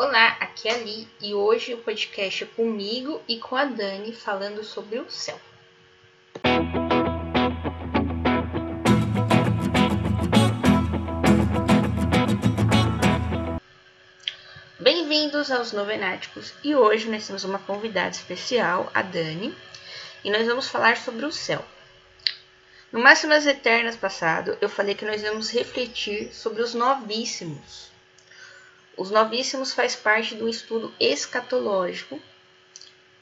Olá, aqui é a Li e hoje o podcast é comigo e com a Dani falando sobre o céu. Bem-vindos aos Novenáticos e hoje nós temos uma convidada especial, a Dani, e nós vamos falar sobre o céu. No Máximas Eternas passado, eu falei que nós vamos refletir sobre os novíssimos. Os novíssimos faz parte do estudo escatológico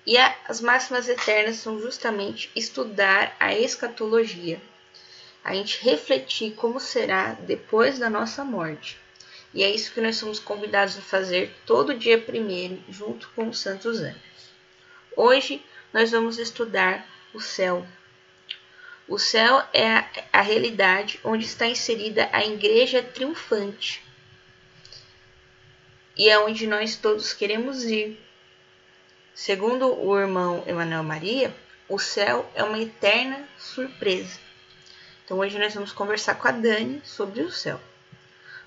e as máximas eternas são justamente estudar a escatologia, a gente refletir como será depois da nossa morte. E é isso que nós somos convidados a fazer todo dia primeiro, junto com os santos anjos. Hoje nós vamos estudar o céu, o céu é a, a realidade onde está inserida a igreja triunfante. E é onde nós todos queremos ir. Segundo o irmão Emanuel Maria, o céu é uma eterna surpresa. Então hoje nós vamos conversar com a Dani sobre o céu.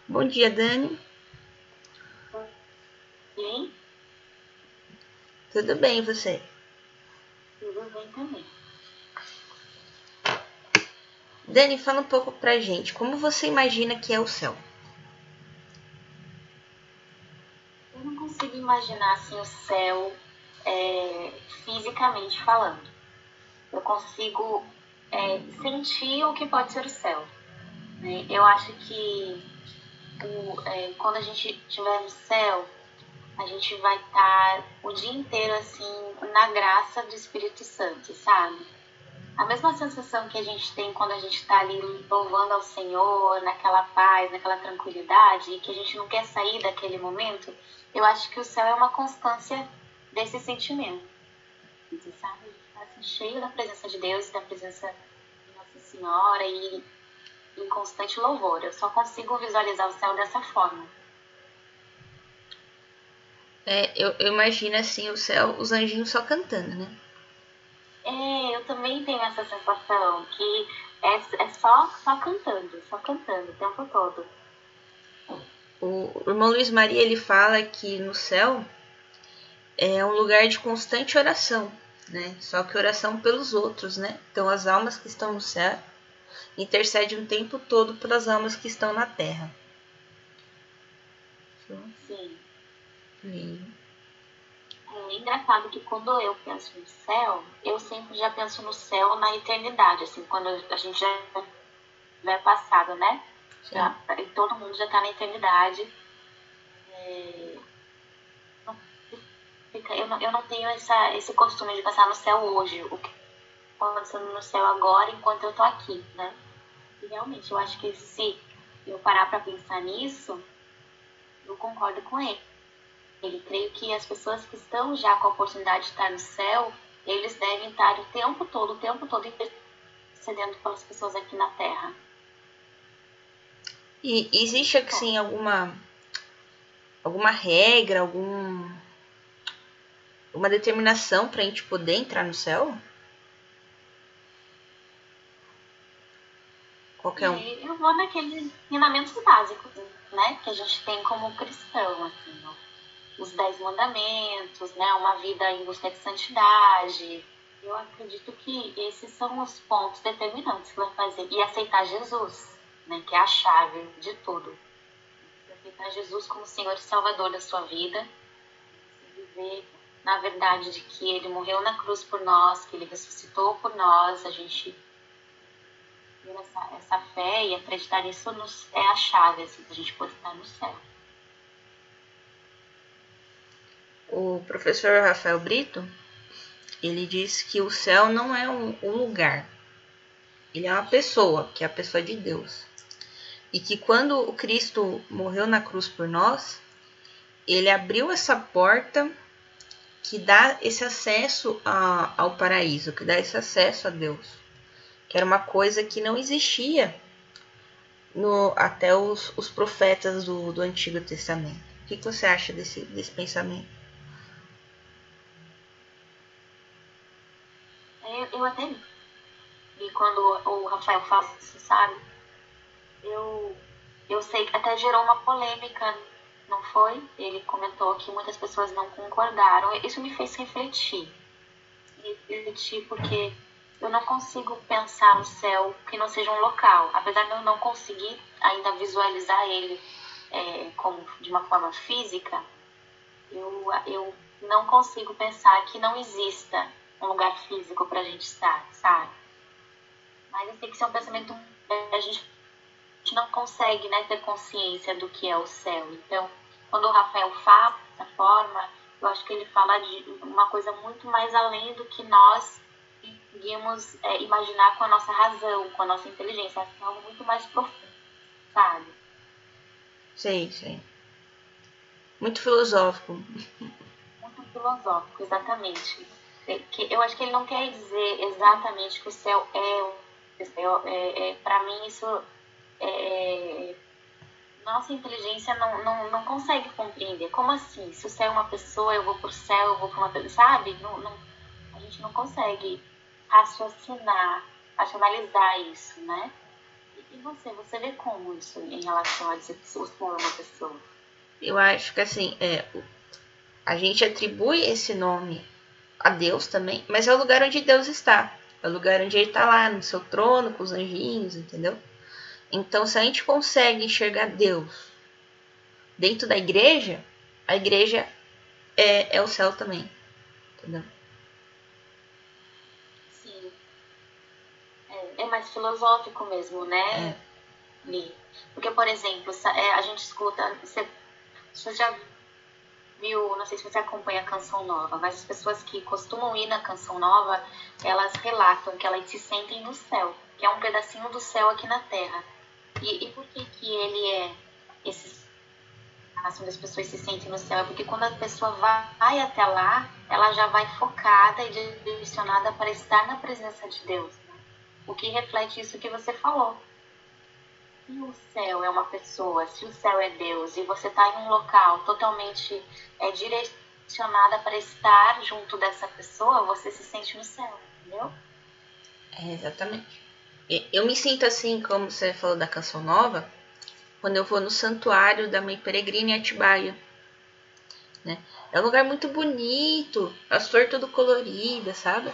Bom dia, Dani. Bem? Tudo bem, você? Tudo bem também. Dani, fala um pouco pra gente, como você imagina que é o céu? Eu não consigo imaginar assim o céu é, fisicamente falando. Eu consigo é, sentir o que pode ser o céu. Né? Eu acho que o, é, quando a gente estiver no céu, a gente vai estar o dia inteiro assim na graça do Espírito Santo, sabe? A mesma sensação que a gente tem quando a gente está ali louvando ao Senhor, naquela paz, naquela tranquilidade, e que a gente não quer sair daquele momento, eu acho que o céu é uma constância desse sentimento. Você sabe? Está assim, cheio da presença de Deus, da presença de Nossa Senhora e em constante louvor. Eu só consigo visualizar o céu dessa forma. É, eu, eu imagino assim o céu, os anjinhos só cantando, né? É, eu também tenho essa sensação que é, é só, só cantando, só cantando o tempo todo. O irmão Luiz Maria ele fala que no céu é um lugar de constante oração, né? Só que oração pelos outros, né? Então as almas que estão no céu intercedem o tempo todo pelas almas que estão na terra. Sim. Lindo. É engraçado que quando eu penso no céu, eu sempre já penso no céu na eternidade, assim, quando a gente já é passado, né? Já, todo mundo já está na eternidade. É, eu, não, eu não tenho essa, esse costume de pensar no céu hoje, o que está acontecendo no céu agora enquanto eu estou aqui, né? E realmente, eu acho que se eu parar para pensar nisso, eu concordo com ele ele creio que as pessoas que estão já com a oportunidade de estar no céu, eles devem estar o tempo todo, o tempo todo intercedendo pelas pessoas aqui na Terra. E existe assim alguma alguma regra, algum uma determinação para a gente poder entrar no céu? Qualquer um. Eu vou naqueles ensinamentos básicos, né, que a gente tem como cristão, assim, ó os dez mandamentos, né, uma vida em busca de santidade. Eu acredito que esses são os pontos determinantes que vai fazer. E aceitar Jesus, né, que é a chave de tudo. Aceitar Jesus como Senhor e Salvador da sua vida. Viver na verdade de que Ele morreu na cruz por nós, que Ele ressuscitou por nós. A gente ter essa, essa fé e acreditar nisso nos, é a chave assim, para a gente poder estar no céu. O professor Rafael Brito, ele diz que o céu não é um, um lugar, ele é uma pessoa, que é a pessoa de Deus. E que quando o Cristo morreu na cruz por nós, ele abriu essa porta que dá esse acesso a, ao paraíso, que dá esse acesso a Deus, que era uma coisa que não existia no, até os, os profetas do, do Antigo Testamento. O que, que você acha desse, desse pensamento? eu até e quando o Rafael fala isso, sabe? Eu, eu sei que até gerou uma polêmica não foi? Ele comentou que muitas pessoas não concordaram. Isso me fez refletir. Refletir porque eu não consigo pensar no céu que não seja um local. Apesar de eu não conseguir ainda visualizar ele é, como de uma forma física, eu, eu não consigo pensar que não exista um lugar físico para a gente estar, sabe? Mas sei que isso é um pensamento a gente não consegue né, ter consciência do que é o céu. Então, quando o Rafael fala dessa forma, eu acho que ele fala de uma coisa muito mais além do que nós conseguimos é, imaginar com a nossa razão, com a nossa inteligência. É algo muito mais profundo, sabe? Sim, sim. Muito filosófico. Muito filosófico, exatamente. É, eu acho que ele não quer dizer exatamente que o céu é céu. É, é, Para mim, isso. É, nossa inteligência não, não, não consegue compreender. Como assim? Se o céu é uma pessoa, eu vou pro céu, eu vou pra uma pessoa. Sabe? Não, não, a gente não consegue raciocinar, racionalizar isso, né? E você, você vê como isso em relação a dizer o céu é uma pessoa? Eu acho que assim, é, a gente atribui esse nome a Deus também, mas é o lugar onde Deus está. É o lugar onde ele está lá, no seu trono, com os anjinhos, entendeu? Então, se a gente consegue enxergar Deus dentro da igreja, a igreja é, é o céu também, entendeu? Sim. É, é mais filosófico mesmo, né? É. Porque, por exemplo, é, a gente escuta. Você, você já viu, não sei se você acompanha a Canção Nova, mas as pessoas que costumam ir na Canção Nova, elas relatam que elas se sentem no céu, que é um pedacinho do céu aqui na Terra. E, e por que que ele é esse assim, as pessoas se sentem no céu? É porque quando a pessoa vai até lá, ela já vai focada e direcionada para estar na presença de Deus. Né? O que reflete isso que você falou se o céu é uma pessoa, se o céu é Deus e você está em um local totalmente é, direcionada para estar junto dessa pessoa, você se sente no céu, entendeu? É, exatamente. Eu me sinto assim, como você falou da canção nova, quando eu vou no santuário da Mãe Peregrina em Atibaia. Né? É um lugar muito bonito, as flores tudo coloridas, sabe?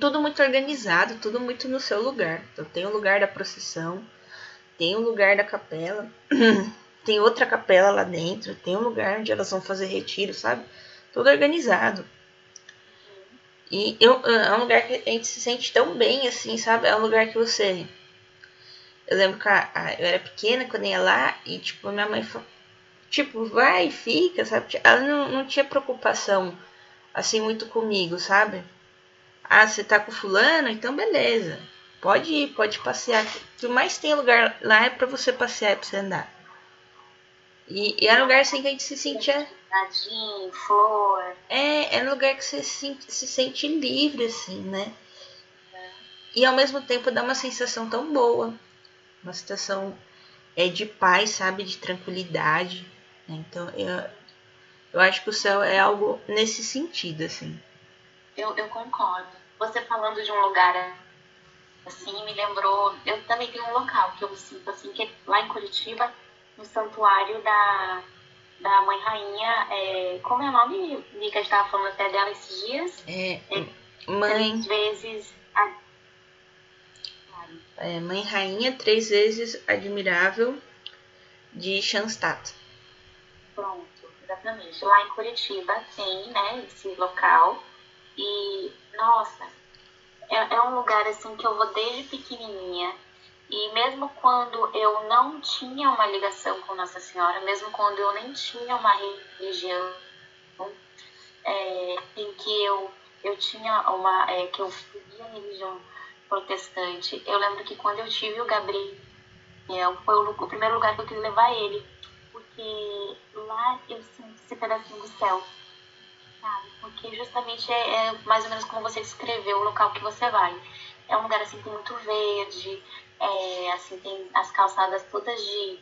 Tudo muito organizado, tudo muito no seu lugar. Então tem o lugar da procissão, tem um lugar da capela, tem outra capela lá dentro, tem um lugar onde elas vão fazer retiro, sabe? Tudo organizado. E eu, é um lugar que a gente se sente tão bem, assim, sabe? É um lugar que você. Eu lembro que a, a, eu era pequena quando ia lá e, tipo, minha mãe falou, tipo, vai, fica, sabe? Ela não, não tinha preocupação, assim, muito comigo, sabe? Ah, você tá com fulano? Então beleza. Pode ir, pode passear. O que mais tem lugar lá é para você passear, é pra você andar. E, e é um lugar assim que a gente se sentia. Jardim, flor. É, é um lugar que você se, se sente livre, assim, né? É. E ao mesmo tempo dá uma sensação tão boa. Uma sensação é, de paz, sabe? De tranquilidade. Né? Então eu, eu acho que o céu é algo nesse sentido, assim. Eu, eu concordo. Você falando de um lugar assim, me lembrou. Eu também tenho um local que eu sinto assim, que é lá em Curitiba, no santuário da, da Mãe Rainha. É, como é o nome, Mica? estava falando até dela esses dias. É, é Mãe. Três vezes. A... É, mãe Rainha, três vezes admirável, de Schanstatt. Pronto, exatamente. Lá em Curitiba tem, né, esse local. E, nossa, é, é um lugar assim que eu vou desde pequenininha e mesmo quando eu não tinha uma ligação com Nossa Senhora, mesmo quando eu nem tinha uma religião é, em que eu, eu tinha uma. É, que eu seguia a religião protestante, eu lembro que quando eu tive o Gabriel, foi o, o primeiro lugar que eu quis levar ele, porque lá eu sinto esse pedacinho do céu sabe? Porque justamente é, é, mais ou menos como você descreveu o local que você vai. É um lugar assim tem muito verde, é, assim tem as calçadas todas de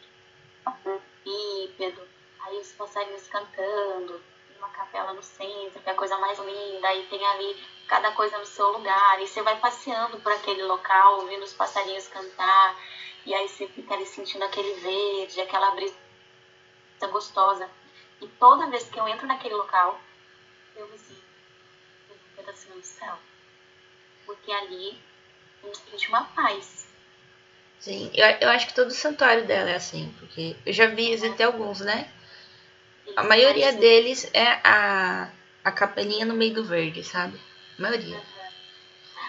bípedo, aí os passarinhos cantando, uma capela no centro, que é a coisa mais linda, aí tem ali cada coisa no seu lugar, e você vai passeando por aquele local, ouvindo os passarinhos cantar, e aí você fica ali sentindo aquele verde, aquela brisa gostosa. E toda vez que eu entro naquele local, eu me sinto um pedacinho do céu. Porque ali existe uma paz. Sim, eu, eu acho que todo santuário dela é assim, porque eu já vi até alguns, né? A maioria deles é a, a capelinha no meio do verde, sabe? A maioria.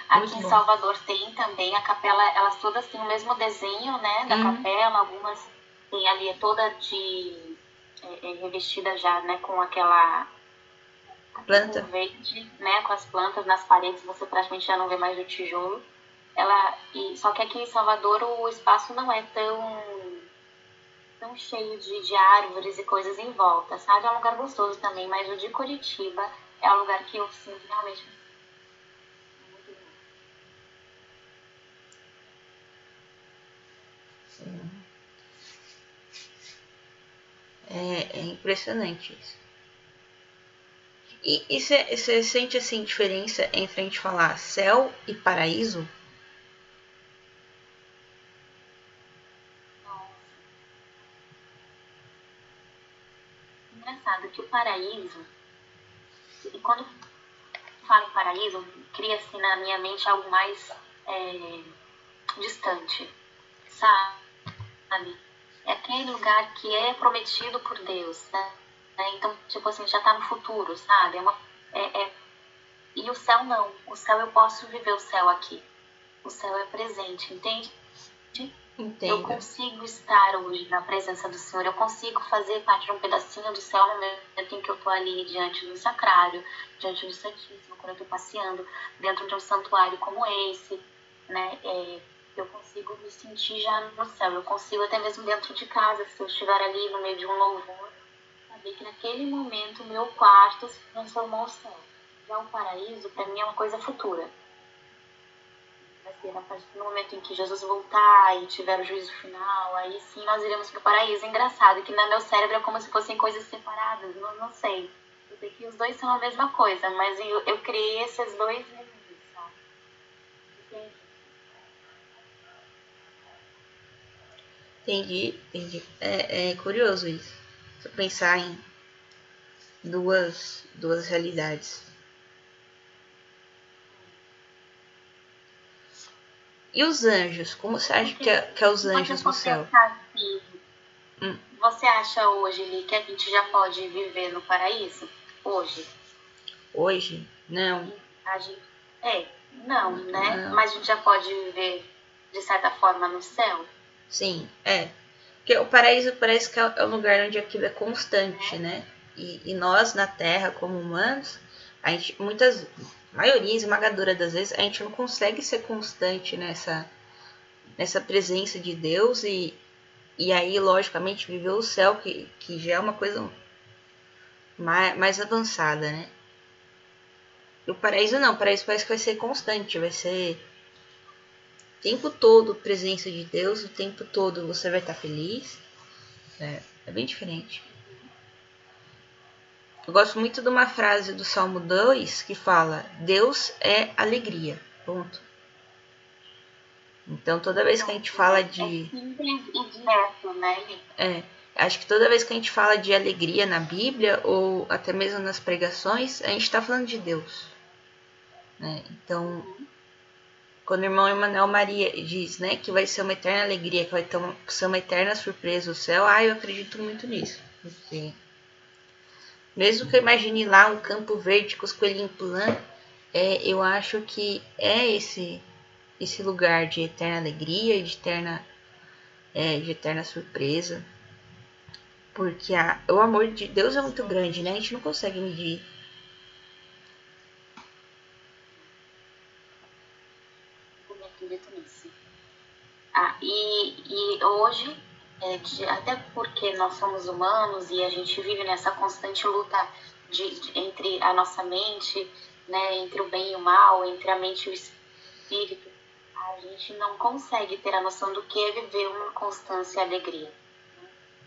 Aqui em Salvador tem também a capela, elas todas têm o mesmo desenho, né, da uhum. capela, algumas tem ali é toda de é, é, revestida já, né, com aquela planta verde, né, com as plantas nas paredes, você praticamente já não vê mais o tijolo. Ela e só que aqui em Salvador o espaço não é tão tão cheio de, de árvores e coisas em volta, sabe? É um lugar gostoso também, mas o de Curitiba é um lugar que eu sinto realmente É, é impressionante isso. E você sente assim diferença entre a gente falar céu e paraíso? Engraçado que o paraíso, e quando falo em paraíso, cria-se na minha mente algo mais é, distante, sabe? é aquele lugar que é prometido por Deus, né? Então, tipo assim, já está no futuro, sabe? É uma, é, é... E o céu não. O céu eu posso viver o céu aqui. O céu é presente, entende? Entendo. Eu consigo estar hoje na presença do Senhor. Eu consigo fazer parte de um pedacinho do céu no momento em que eu estou ali diante do sacrário, diante do Santíssimo, quando eu estou passeando dentro de um santuário como esse, né? É, eu consigo me sentir já no céu. Eu consigo até mesmo dentro de casa, se eu estiver ali no meio de um louvor, que naquele momento o meu quarto se transformou no céu. Já o paraíso, para mim, é uma coisa futura. Vai ser a partir do momento em que Jesus voltar e tiver o juízo final, aí sim nós iremos para o paraíso. Engraçado que no meu cérebro é como se fossem coisas separadas, não, não sei. Eu sei que os dois são a mesma coisa, mas eu, eu criei esses dois Entendi, entendi. É, é curioso isso. Você pensar em duas, duas realidades. E os anjos? Como você acha que é, que é os anjos no céu? Assim, hum. Você acha hoje, Li, que a gente já pode viver no paraíso? Hoje? Hoje? Não. A gente, é, não, né? Não. Mas a gente já pode viver, de certa forma, no céu? Sim, é. Porque o paraíso parece que é o lugar onde aquilo é constante, né? E, e nós, na Terra, como humanos, a gente, muitas, maioria esmagadora das vezes, a gente não consegue ser constante nessa, nessa presença de Deus e, e aí, logicamente, viver o céu, que, que já é uma coisa mais, mais avançada, né? E o paraíso não, o paraíso parece que vai ser constante, vai ser tempo todo presença de Deus, o tempo todo você vai estar feliz. É, é bem diferente. Eu gosto muito de uma frase do Salmo 2 que fala: Deus é alegria. Ponto. Então, toda vez que a gente fala de. É simples e direto, né? É. Acho que toda vez que a gente fala de alegria na Bíblia, ou até mesmo nas pregações, a gente está falando de Deus. Né? Então, quando o irmão Emanuel Maria diz, né, que vai ser uma eterna alegria, que vai ter uma, ser uma eterna surpresa o céu, ah, eu acredito muito nisso. Porque mesmo que eu imagine lá um campo verde com os coelhinhos pulando, é, eu acho que é esse esse lugar de eterna alegria, de eterna, é, de eterna surpresa. Porque a, o amor de Deus é muito grande, né? A gente não consegue medir Ah, e, e hoje, até porque nós somos humanos e a gente vive nessa constante luta de, de, entre a nossa mente, né, entre o bem e o mal, entre a mente e o espírito, a gente não consegue ter a noção do que é viver uma constância e alegria.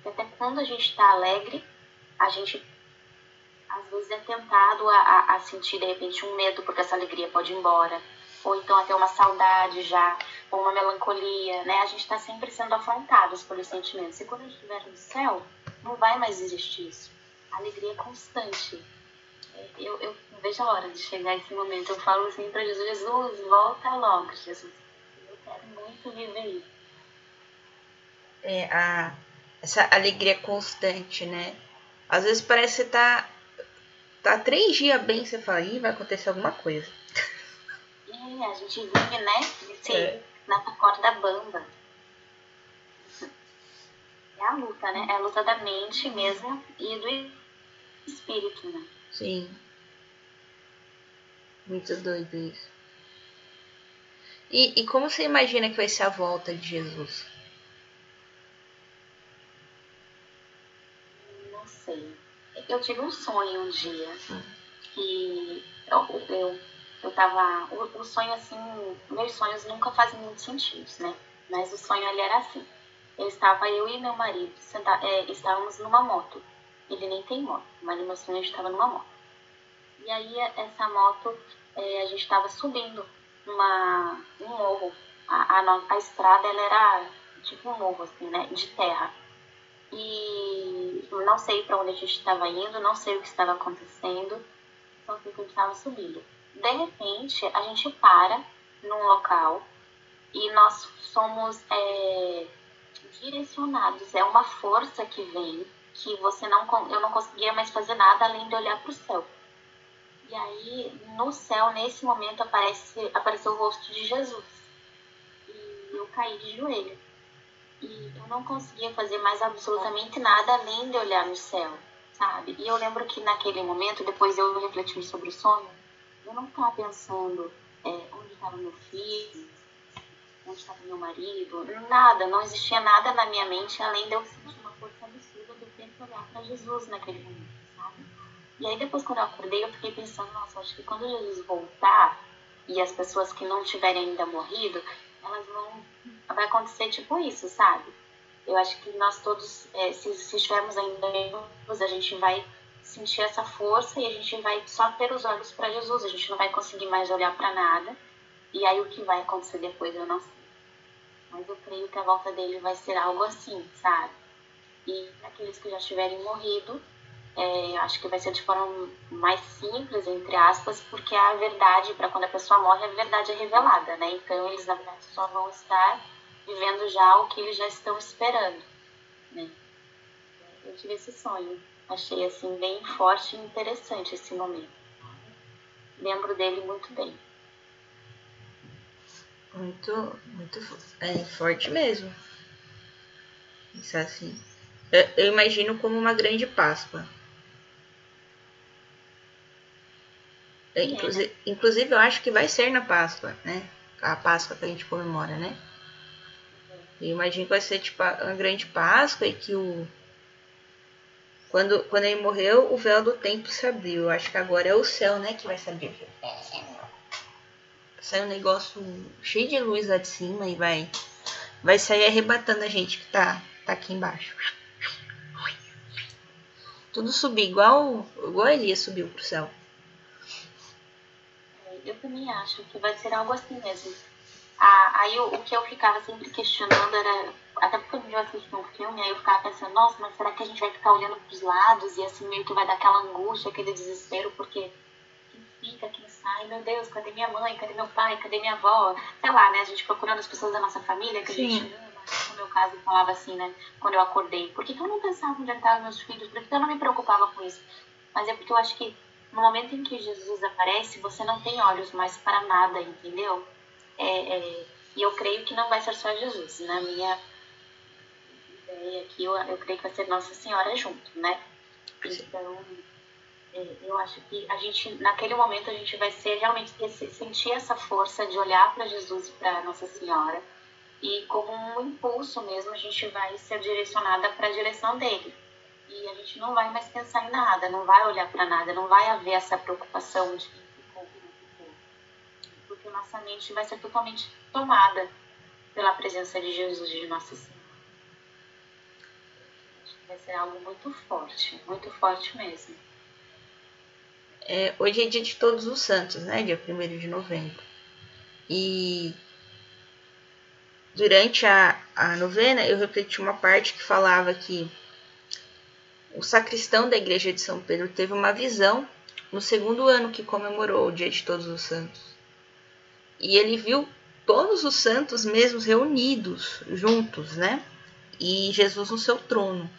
Até quando a gente está alegre, a gente às vezes é tentado a, a, a sentir de repente um medo porque essa alegria pode ir embora, ou então até uma saudade já ou uma melancolia, né? A gente está sempre sendo afrontados pelos sentimentos. E quando a gente estiver no céu, não vai mais existir isso. A alegria é constante. É, eu, eu vejo a hora de chegar esse momento. Eu falo assim para Jesus: Jesus, volta logo, Jesus. Eu quero muito viver isso. É, a, essa alegria constante, né? Às vezes parece que você tá, tá três dias bem, você fala, ih, vai acontecer alguma coisa. É, a gente vive, né? Sim, é. na corda bamba. É a luta, né? É a luta da mente mesmo e do espírito, né? Sim. Muito doido isso. E, e como você imagina que vai ser a volta de Jesus? Não sei. Eu tive um sonho um dia hum. que eu, eu, eu tava. O, o sonho, assim, meus sonhos nunca fazem muito sentido, né? Mas o sonho ali era assim. Eu estava, eu e meu marido, senta, é, estávamos numa moto. Ele nem tem moto, mas meu sonho estava numa moto. E aí essa moto, é, a gente estava subindo uma, um morro. A, a, a, estrada ela era tipo um morro, assim, né? De terra. E não sei para onde a gente estava indo, não sei o que estava acontecendo, só sei que a gente estava subindo. De repente, a gente para num local e nós somos é, direcionados. É uma força que vem que você não eu não conseguia mais fazer nada além de olhar para o céu. E aí, no céu, nesse momento, aparece, apareceu o rosto de Jesus. E eu caí de joelho. E eu não conseguia fazer mais absolutamente nada além de olhar no céu, sabe? E eu lembro que naquele momento, depois eu refletindo sobre o sonho, eu não estava pensando é, onde estava meu filho, onde estava meu marido, nada, não existia nada na minha mente além de eu sentir uma força absurda ter que olhar para Jesus naquele momento, sabe? E aí depois quando eu acordei, eu fiquei pensando, nossa, acho que quando Jesus voltar e as pessoas que não tiverem ainda morrido, elas vão. Vai acontecer tipo isso, sabe? Eu acho que nós todos, é, se, se estivermos ainda vivos, a gente vai sentir essa força e a gente vai só ter os olhos para Jesus, a gente não vai conseguir mais olhar para nada. E aí o que vai acontecer depois eu não sei. Mas eu creio que a volta dele vai ser algo assim, sabe? E aqueles que já tiverem morrido, é, acho que vai ser de forma mais simples, entre aspas, porque a verdade, para quando a pessoa morre, a verdade é revelada, né? Então eles, na verdade, só vão estar vivendo já o que eles já estão esperando, né? Eu tive esse sonho, achei, assim, bem forte e interessante esse momento. Lembro dele muito bem. Muito, muito é, forte mesmo. Isso é assim. Eu, eu imagino como uma grande Páscoa É, inclusive, inclusive, eu acho que vai ser na Páscoa, né? A Páscoa que a gente comemora, né? Eu imagino que vai ser tipo a grande Páscoa e que o. Quando, quando ele morreu, o véu do templo se abriu. Eu acho que agora é o céu, né, que vai se abrir. Sai um negócio cheio de luz lá de cima e vai, vai sair arrebatando a gente que tá, tá aqui embaixo. Tudo subir igual, igual Elias subiu pro céu eu também acho que vai ser algo assim mesmo. Ah, aí o, o, que eu ficava sempre questionando era, até porque eu assisti um filme, aí eu ficava pensando, nossa, mas será que a gente vai ficar olhando para os lados e assim meio que vai dar aquela angústia, aquele desespero, porque quem fica, quem sai, meu Deus, cadê minha mãe, cadê meu pai, cadê minha avó? Sei lá, né? A gente procurando as pessoas da nossa família que Sim. a gente ama. No meu caso, eu falava assim, né? Quando eu acordei, por que, que eu não pensava onde estavam meus filhos? Por que, que eu não me preocupava com isso? Mas é porque eu acho que no momento em que Jesus aparece, você não tem olhos mais para nada, entendeu? É, é, e eu creio que não vai ser só Jesus. Na minha ideia aqui, eu, eu creio que vai ser Nossa Senhora junto, né? Então, é, eu acho que a gente, naquele momento, a gente vai ser realmente sentir essa força de olhar para Jesus e para Nossa Senhora. E como um impulso mesmo, a gente vai ser direcionada para a direção dele e a gente não vai mais pensar em nada, não vai olhar para nada, não vai haver essa preocupação de quem ficou, quem não ficou. Porque nossa mente vai ser totalmente tomada pela presença de Jesus, de Nossa Senhora. Vai ser algo muito forte, muito forte mesmo. É, hoje é dia de Todos os Santos, né? Dia 1 de novembro. E durante a, a novena eu repeti uma parte que falava que o sacristão da igreja de São Pedro teve uma visão no segundo ano que comemorou o Dia de Todos os Santos. E ele viu todos os santos mesmos reunidos, juntos, né? E Jesus no seu trono.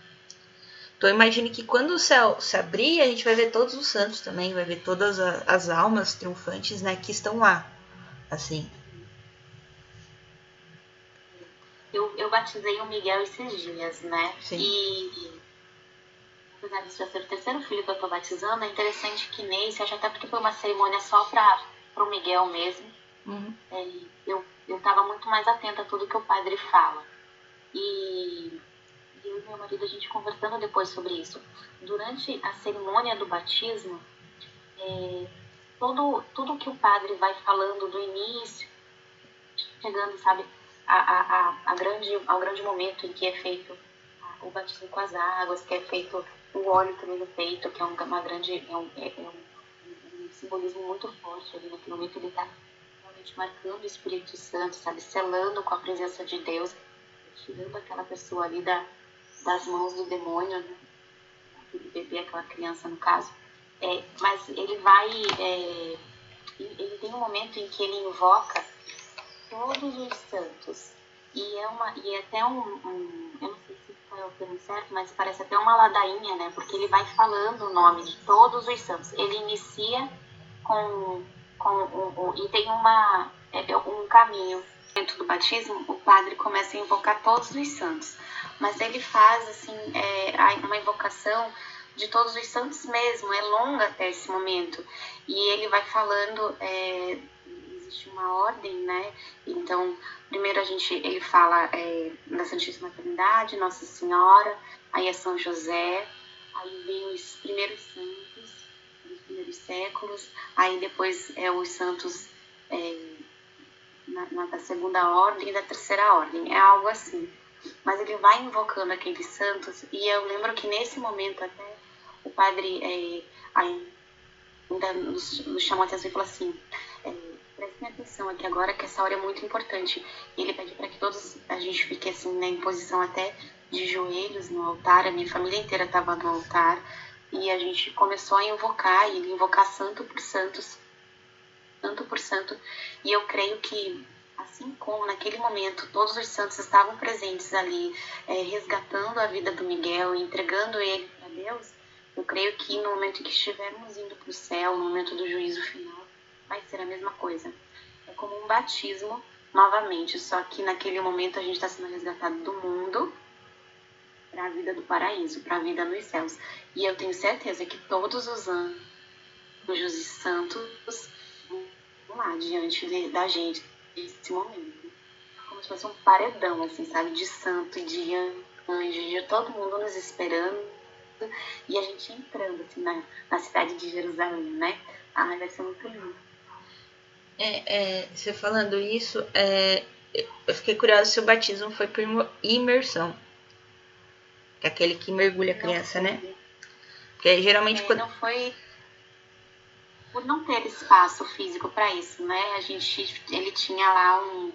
Então imagine que quando o céu se abrir, a gente vai ver todos os santos também, vai ver todas as almas triunfantes, né, que estão lá, assim. Eu, eu batizei o Miguel esses dias, né? Sim. E apesar de já ser o terceiro filho que eu tô batizando, é interessante que nesse, acho até porque foi uma cerimônia só para o Miguel mesmo, uhum. é, eu, eu tava muito mais atenta a tudo que o padre fala. E eu e meu marido, a gente conversando depois sobre isso. Durante a cerimônia do batismo, é, todo, tudo que o padre vai falando do início, chegando, sabe, a, a, a, a grande, ao grande momento em que é feito o batismo com as águas, que é feito o óleo também no peito, que é uma grande, é um, é, é um, um simbolismo muito forte ali naquele momento ele está realmente marcando o Espírito Santo, sabe, selando com a presença de Deus, tirando aquela pessoa ali da, das mãos do demônio, né? aquele bebê, aquela criança no caso. É, mas ele vai, é, ele tem um momento em que ele invoca todos os santos e é uma e é até um, um eu não sei se foi o termo certo, mas parece até uma ladainha, né? Porque ele vai falando o nome de todos os santos. Ele inicia com, com um, um, e tem uma é, é, um caminho dentro do batismo. O padre começa a invocar todos os santos, mas ele faz assim é, uma invocação de todos os santos mesmo. É longa até esse momento e ele vai falando é, existe uma ordem, né? Então, primeiro a gente, ele fala é, da Santíssima Trindade, Nossa Senhora, aí é São José, aí vem os primeiros santos primeiros séculos, aí depois é os santos é, na, na, da segunda ordem e da terceira ordem, é algo assim. Mas ele vai invocando aqueles santos, e eu lembro que nesse momento até o padre é, ainda nos, nos chamou a atenção e falou assim: é, prestem atenção aqui agora que essa hora é muito importante. Ele pede para que todos a gente fique assim, né, em posição até de joelhos no altar. A minha família inteira estava no altar e a gente começou a invocar e invocar santo por santos, santo por santo. E eu creio que assim como naquele momento todos os santos estavam presentes ali, é, resgatando a vida do Miguel, entregando ele para Deus, eu creio que no momento que estivermos indo para o céu, no momento do juízo final vai ser a mesma coisa. É como um batismo novamente, só que naquele momento a gente está sendo resgatado do mundo para a vida do paraíso, para a vida nos céus. E eu tenho certeza que todos os anjos e santos vão lá diante da gente nesse momento. Como se fosse um paredão, assim, sabe? De santo de anjo, de todo mundo nos esperando e a gente entrando assim, na, na cidade de Jerusalém, né? Ai, vai ser muito lindo. É, é, você falando isso, é, eu fiquei curiosa se o batismo foi por imersão. Que é aquele que mergulha a criança, né? Porque geralmente é, quando. Não foi por não ter espaço físico para isso, né? A gente, ele tinha lá um,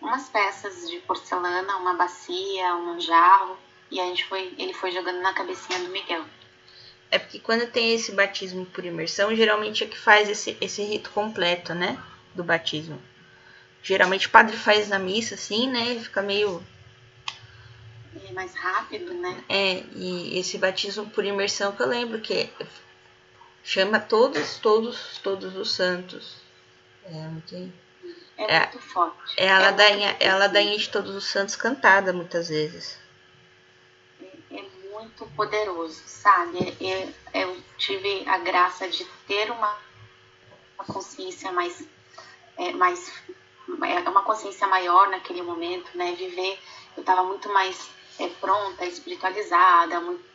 umas peças de porcelana, uma bacia, um jarro, e a gente foi, ele foi jogando na cabecinha do Miguel. É porque quando tem esse batismo por imersão, geralmente é que faz esse, esse rito completo, né? Do batismo. Geralmente o padre faz na missa, assim, né? Ele fica meio. É mais rápido, né? É, e esse batismo por imersão que eu lembro que chama todos, todos, todos os santos. É muito. É, é muito forte. É a, é ladainha, é a ladainha de todos os santos cantada muitas vezes muito poderoso, sabe? Eu, eu tive a graça de ter uma, uma consciência mais, é, mais é, uma consciência maior naquele momento, né? Viver, eu estava muito mais é, pronta, espiritualizada, muito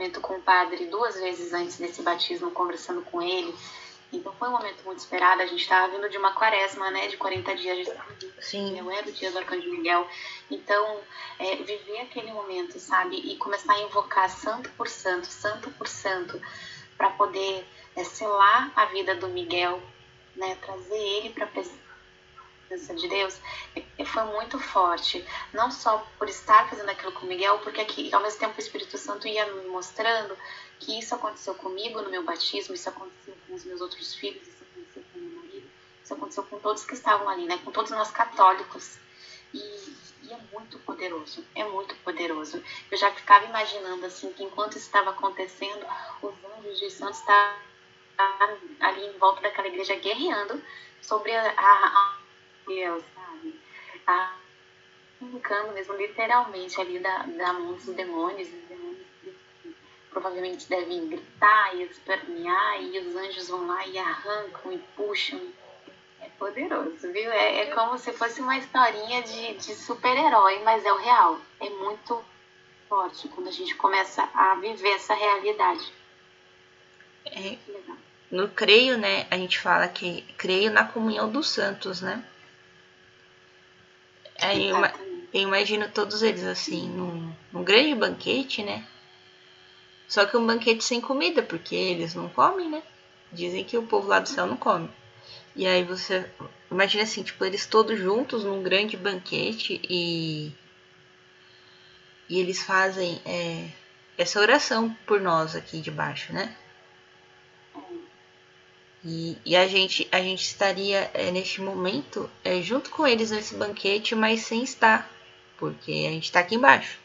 momento com o padre duas vezes antes desse batismo, conversando com ele. Então foi um momento muito esperado. A gente estava vindo de uma quaresma, né? De 40 dias de Sim. Eu era o dia do Arcanjo Miguel. Então, é, viver aquele momento, sabe? E começar a invocar santo por santo, santo por santo, para poder é, selar a vida do Miguel, né? Trazer ele para presença de Deus foi muito forte. Não só por estar fazendo aquilo com Miguel, porque aqui, ao mesmo tempo o Espírito Santo ia me mostrando que isso aconteceu comigo no meu batismo, isso aconteceu com os meus outros filhos, isso aconteceu com meu marido, isso aconteceu com todos que estavam ali, né? Com todos nós católicos. E, e é muito poderoso, é muito poderoso. Eu já ficava imaginando assim que enquanto isso estava acontecendo, os anjos de santos estavam ali em volta daquela igreja guerreando sobre a, a, Deus, sabe? A, brincando mesmo, literalmente, ali da, da mão dos demônios, os demônios provavelmente devem gritar e espernear, e os anjos vão lá e arrancam e puxam. É poderoso, viu? É, é como se fosse uma historinha de, de super-herói, mas é o real. É muito forte quando a gente começa a viver essa realidade. É, no creio, né, a gente fala que creio na comunhão dos santos, né? Aí eu, eu imagino todos eles assim, num, num grande banquete, né? Só que um banquete sem comida, porque eles não comem, né? Dizem que o povo lá do céu não come. E aí você imagina assim, tipo, eles todos juntos num grande banquete e e eles fazem é, essa oração por nós aqui de baixo, né? E, e a, gente, a gente estaria é, neste momento é, junto com eles nesse banquete, mas sem estar, porque a gente está aqui embaixo.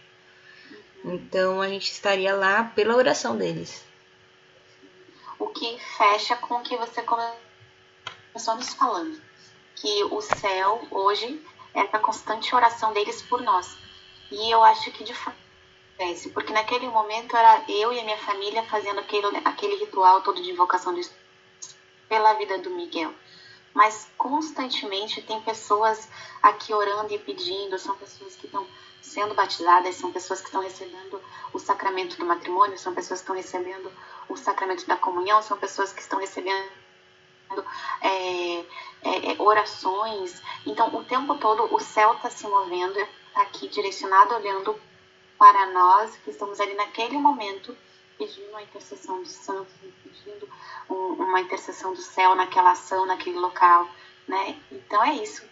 Então a gente estaria lá pela oração deles. O que fecha com o que você começou nos falando, que o céu hoje é a constante oração deles por nós. E eu acho que de fato porque naquele momento era eu e a minha família fazendo aquele, aquele ritual todo de invocação do Espírito pela vida do Miguel. Mas constantemente tem pessoas aqui orando e pedindo, são pessoas que estão sendo batizadas, são pessoas que estão recebendo o sacramento do matrimônio, são pessoas que estão recebendo o sacramento da comunhão, são pessoas que estão recebendo é, é, é orações. Então, o tempo todo o céu está se movendo, está aqui direcionado, olhando para nós que estamos ali naquele momento pedindo a intercessão dos santos, pedindo um, uma intercessão do céu naquela ação, naquele local, né? Então é isso.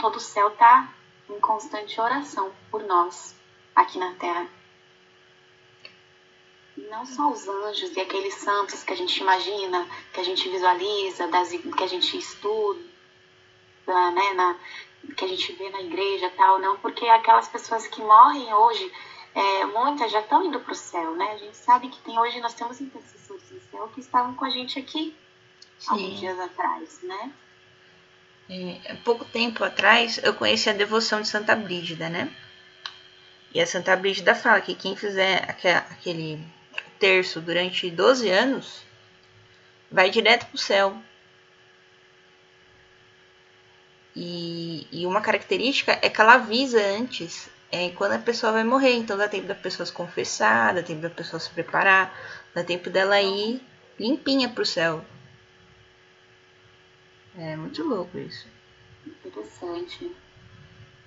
Todo o céu está em constante oração por nós aqui na Terra. Não só os anjos e aqueles santos que a gente imagina, que a gente visualiza, das, que a gente estuda, né, na, que a gente vê na igreja tal, não, porque aquelas pessoas que morrem hoje é, muitas já estão indo para o céu, né? A gente sabe que tem hoje nós temos intercessores do céu que estavam com a gente aqui Sim. alguns dias atrás, né? É, pouco tempo atrás eu conheci a devoção de Santa Brígida, né? E a Santa Brígida fala que quem fizer aquele terço durante 12 anos vai direto para o céu. E, e, uma característica é que ela avisa antes é quando a pessoa vai morrer. Então dá tempo da pessoa se confessar, dá tempo da pessoa se preparar, dá tempo dela ir limpinha pro céu. É muito louco isso. Interessante.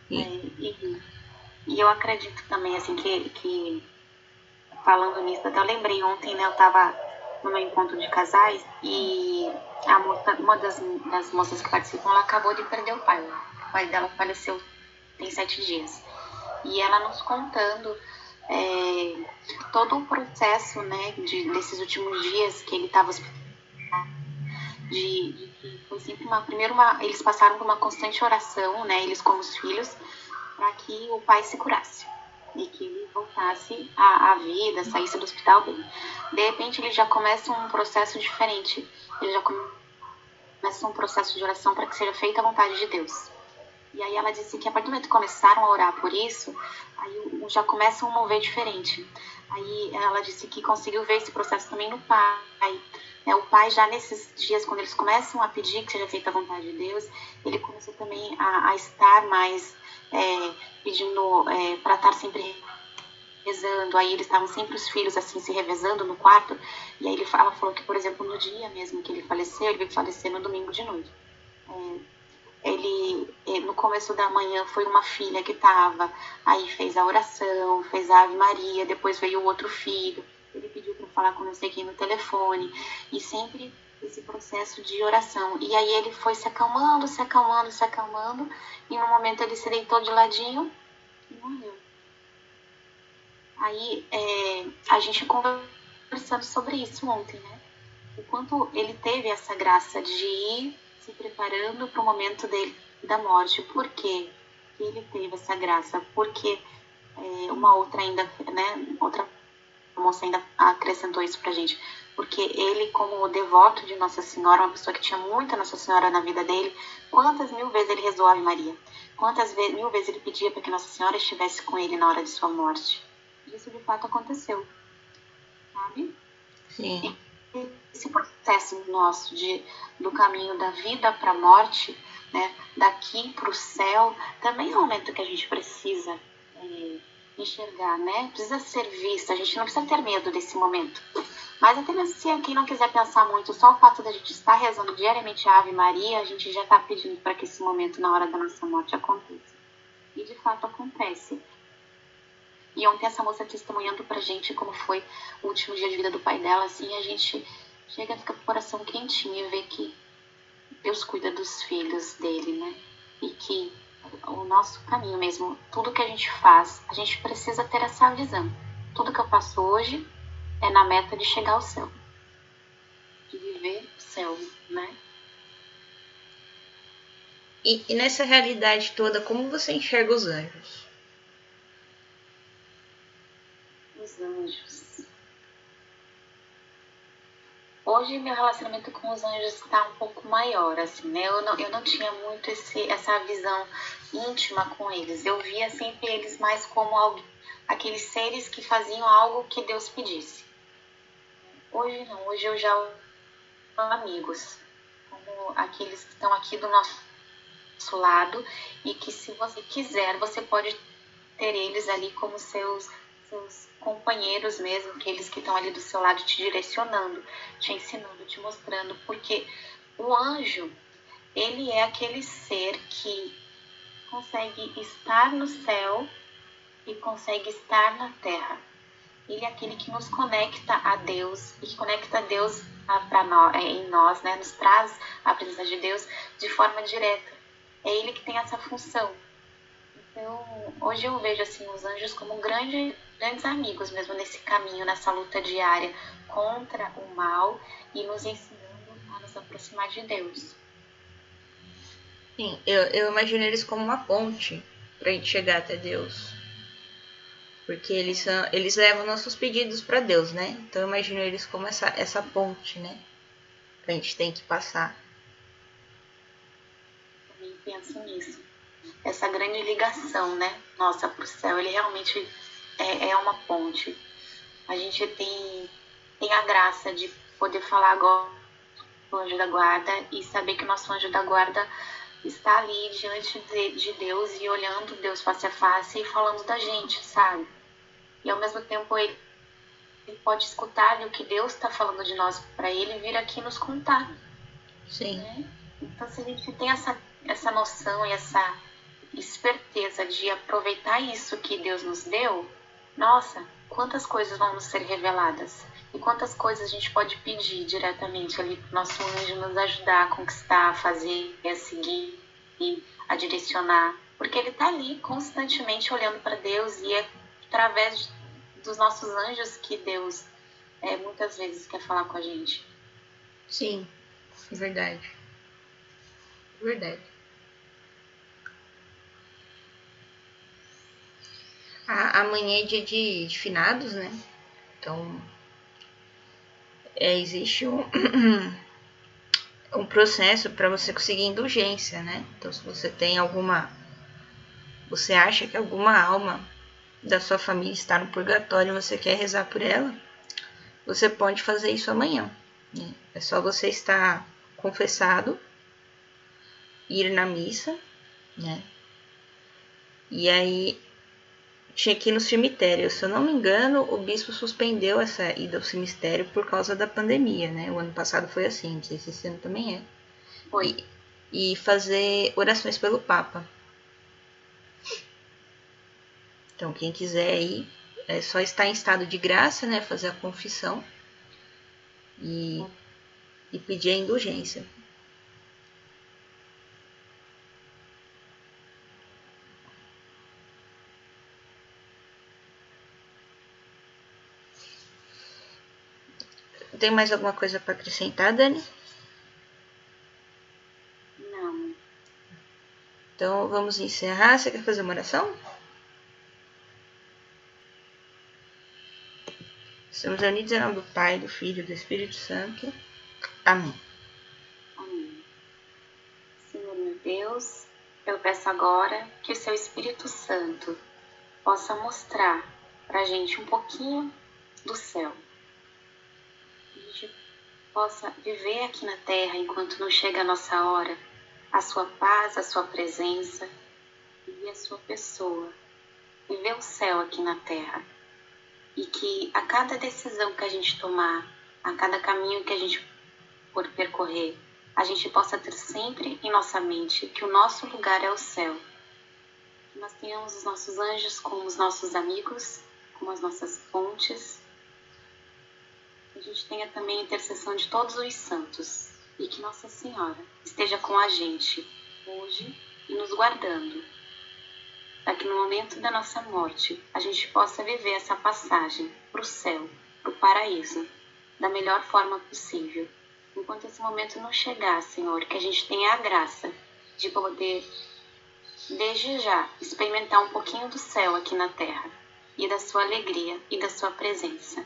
E, é, e, e, eu acredito também, assim, que, que falando nisso, até eu lembrei ontem, né? Eu tava no meu encontro de casais e a moça, uma das, das moças que participam, ela acabou de perder o pai. O pai dela faleceu tem sete dias e ela nos contando é, todo o processo né, de, desses últimos dias que ele estava de, de, foi sempre uma primeiro uma, eles passaram por uma constante oração né eles como os filhos para que o pai se curasse e que ele voltasse à, à vida saísse do hospital bem de repente ele já começa um processo diferente. Ele já começa um processo de oração para que seja feita a vontade de Deus e aí ela disse que a partir do momento que começaram a orar por isso, aí já começa a mover diferente. Aí ela disse que conseguiu ver esse processo também no pai. É, o pai já nesses dias, quando eles começam a pedir que seja feita a vontade de Deus, ele começou também a, a estar mais é, pedindo é, para estar sempre rezando. Aí eles estavam sempre os filhos assim se revezando no quarto. E aí ele, ela falou que, por exemplo, no dia mesmo que ele faleceu, ele veio falecer no domingo de noite. É, ele, no começo da manhã foi uma filha que estava, aí fez a oração, fez a Ave Maria, depois veio o outro filho, ele pediu para falar com sei quem no telefone, e sempre esse processo de oração. E aí ele foi se acalmando, se acalmando, se acalmando, e no momento ele se deitou de ladinho e morreu. Aí é, a gente conversando sobre isso ontem, né? O quanto ele teve essa graça de ir se preparando para o momento dele da morte. Por quê? ele teve essa graça? Porque é, uma outra ainda, né? Outra moça ainda acrescentou isso pra gente porque ele, como devoto de Nossa Senhora, uma pessoa que tinha muita Nossa Senhora na vida dele, quantas mil vezes ele rezou Ave Maria? Quantas mil vezes ele pedia para que Nossa Senhora estivesse com ele na hora de sua morte? Isso de fato aconteceu, sabe? Sim. Esse processo nosso de, do caminho da vida para a morte, né, daqui para o céu, também é um momento que a gente precisa é, enxergar, né? Precisa ser vista, a gente não precisa ter medo desse momento. Mas até mesmo se quem não quiser pensar muito, só o fato da gente estar rezando diariamente a Ave Maria, a gente já está pedindo para que esse momento na hora da nossa morte aconteça. E de fato acontece. E ontem essa moça testemunhando pra gente como foi o último dia de vida do pai dela, assim, a gente chega a ficar com o coração quentinho e vê que Deus cuida dos filhos dele, né? E que o nosso caminho mesmo, tudo que a gente faz, a gente precisa ter essa visão. Tudo que eu faço hoje, é na meta de chegar ao céu, de viver o céu, né? E, e nessa realidade toda, como você enxerga os anjos? Os anjos. Hoje meu relacionamento com os anjos está um pouco maior, assim, né? Eu não, eu não tinha muito esse, essa visão íntima com eles. Eu via sempre eles mais como alguém, aqueles seres que faziam algo que Deus pedisse. Hoje não, hoje eu já amigos, como aqueles que estão aqui do nosso lado e que se você quiser, você pode ter eles ali como seus seus companheiros mesmo, aqueles que estão ali do seu lado te direcionando, te ensinando, te mostrando, porque o anjo, ele é aquele ser que consegue estar no céu e consegue estar na terra. Ele é aquele que nos conecta a Deus e que conecta Deus a, nós, é, em nós, né? Nos traz a presença de Deus de forma direta. É Ele que tem essa função. Então, hoje eu vejo assim os anjos como grandes, grandes amigos mesmo nesse caminho, nessa luta diária contra o mal e nos ensinando a nos aproximar de Deus. Sim, eu, eu imagino eles como uma ponte para a gente chegar até Deus. Porque eles, são, eles levam nossos pedidos para Deus, né? Então eu imagino eles como essa, essa ponte, né? Que a gente tem que passar. Também penso nisso. Essa grande ligação, né? Nossa, para o céu, ele realmente é, é uma ponte. A gente tem, tem a graça de poder falar agora o anjo da guarda e saber que o nosso anjo da guarda está ali diante de, de Deus e olhando Deus face a face e falando da gente, sabe? E ao mesmo tempo ele, ele pode escutar o que Deus está falando de nós para ele vir aqui nos contar. Sim. Né? Então se a gente tem essa, essa noção e essa esperteza de aproveitar isso que Deus nos deu, nossa, quantas coisas vão nos ser reveladas e quantas coisas a gente pode pedir diretamente ali para o nosso anjo nos ajudar a conquistar, a fazer, a seguir, a direcionar, porque ele está ali constantemente olhando para Deus e é através dos nossos anjos que Deus é, muitas vezes quer falar com a gente. Sim, verdade. Verdade. Amanhã é dia de, de finados, né? Então, é, existe um, um processo para você conseguir indulgência, né? Então, se você tem alguma. Você acha que alguma alma da sua família está no purgatório e você quer rezar por ela, você pode fazer isso amanhã. Né? É só você estar confessado, ir na missa, né? E aí tinha que ir no cemitério. Se eu não me engano, o bispo suspendeu essa ida ao cemitério por causa da pandemia, né? O ano passado foi assim, não sei se esse ano também é. Foi. E, e fazer orações pelo Papa. Então, quem quiser aí, é só estar em estado de graça, né? Fazer a confissão. E, e pedir a indulgência. Tem mais alguma coisa para acrescentar, Dani? Não. Então vamos encerrar. Você quer fazer uma oração? Estamos unidos em nome do Pai, do Filho e do Espírito Santo. Amém. Amém. Senhor meu Deus, eu peço agora que o seu Espírito Santo possa mostrar para a gente um pouquinho do céu possa viver aqui na terra enquanto não chega a nossa hora, a sua paz, a sua presença, viver a sua pessoa, viver o céu aqui na terra. E que a cada decisão que a gente tomar, a cada caminho que a gente for percorrer, a gente possa ter sempre em nossa mente que o nosso lugar é o céu. Que nós tenhamos os nossos anjos como os nossos amigos, como as nossas fontes, que a gente tenha também a intercessão de todos os santos e que Nossa Senhora esteja com a gente hoje e nos guardando, para que no momento da nossa morte a gente possa viver essa passagem para o céu, para o paraíso, da melhor forma possível. Enquanto esse momento não chegar, Senhor, que a gente tenha a graça de poder, desde já, experimentar um pouquinho do céu aqui na terra e da sua alegria e da sua presença.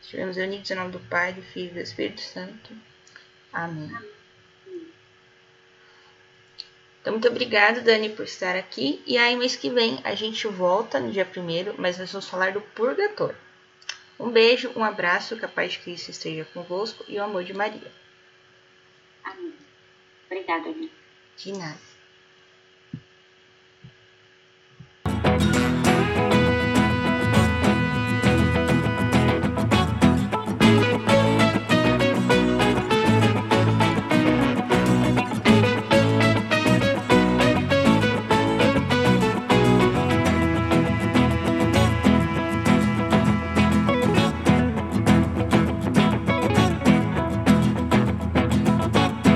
Estivemos unidos em nome do Pai, do Filho e do Espírito Santo. Amém. Então, muito obrigada, Dani, por estar aqui. E aí, mês que vem, a gente volta no dia primeiro, mas nós vamos falar do purgatório. Um beijo, um abraço, que a paz de Cristo esteja convosco e o amor de Maria. Amém. Obrigada, Dani. De nada.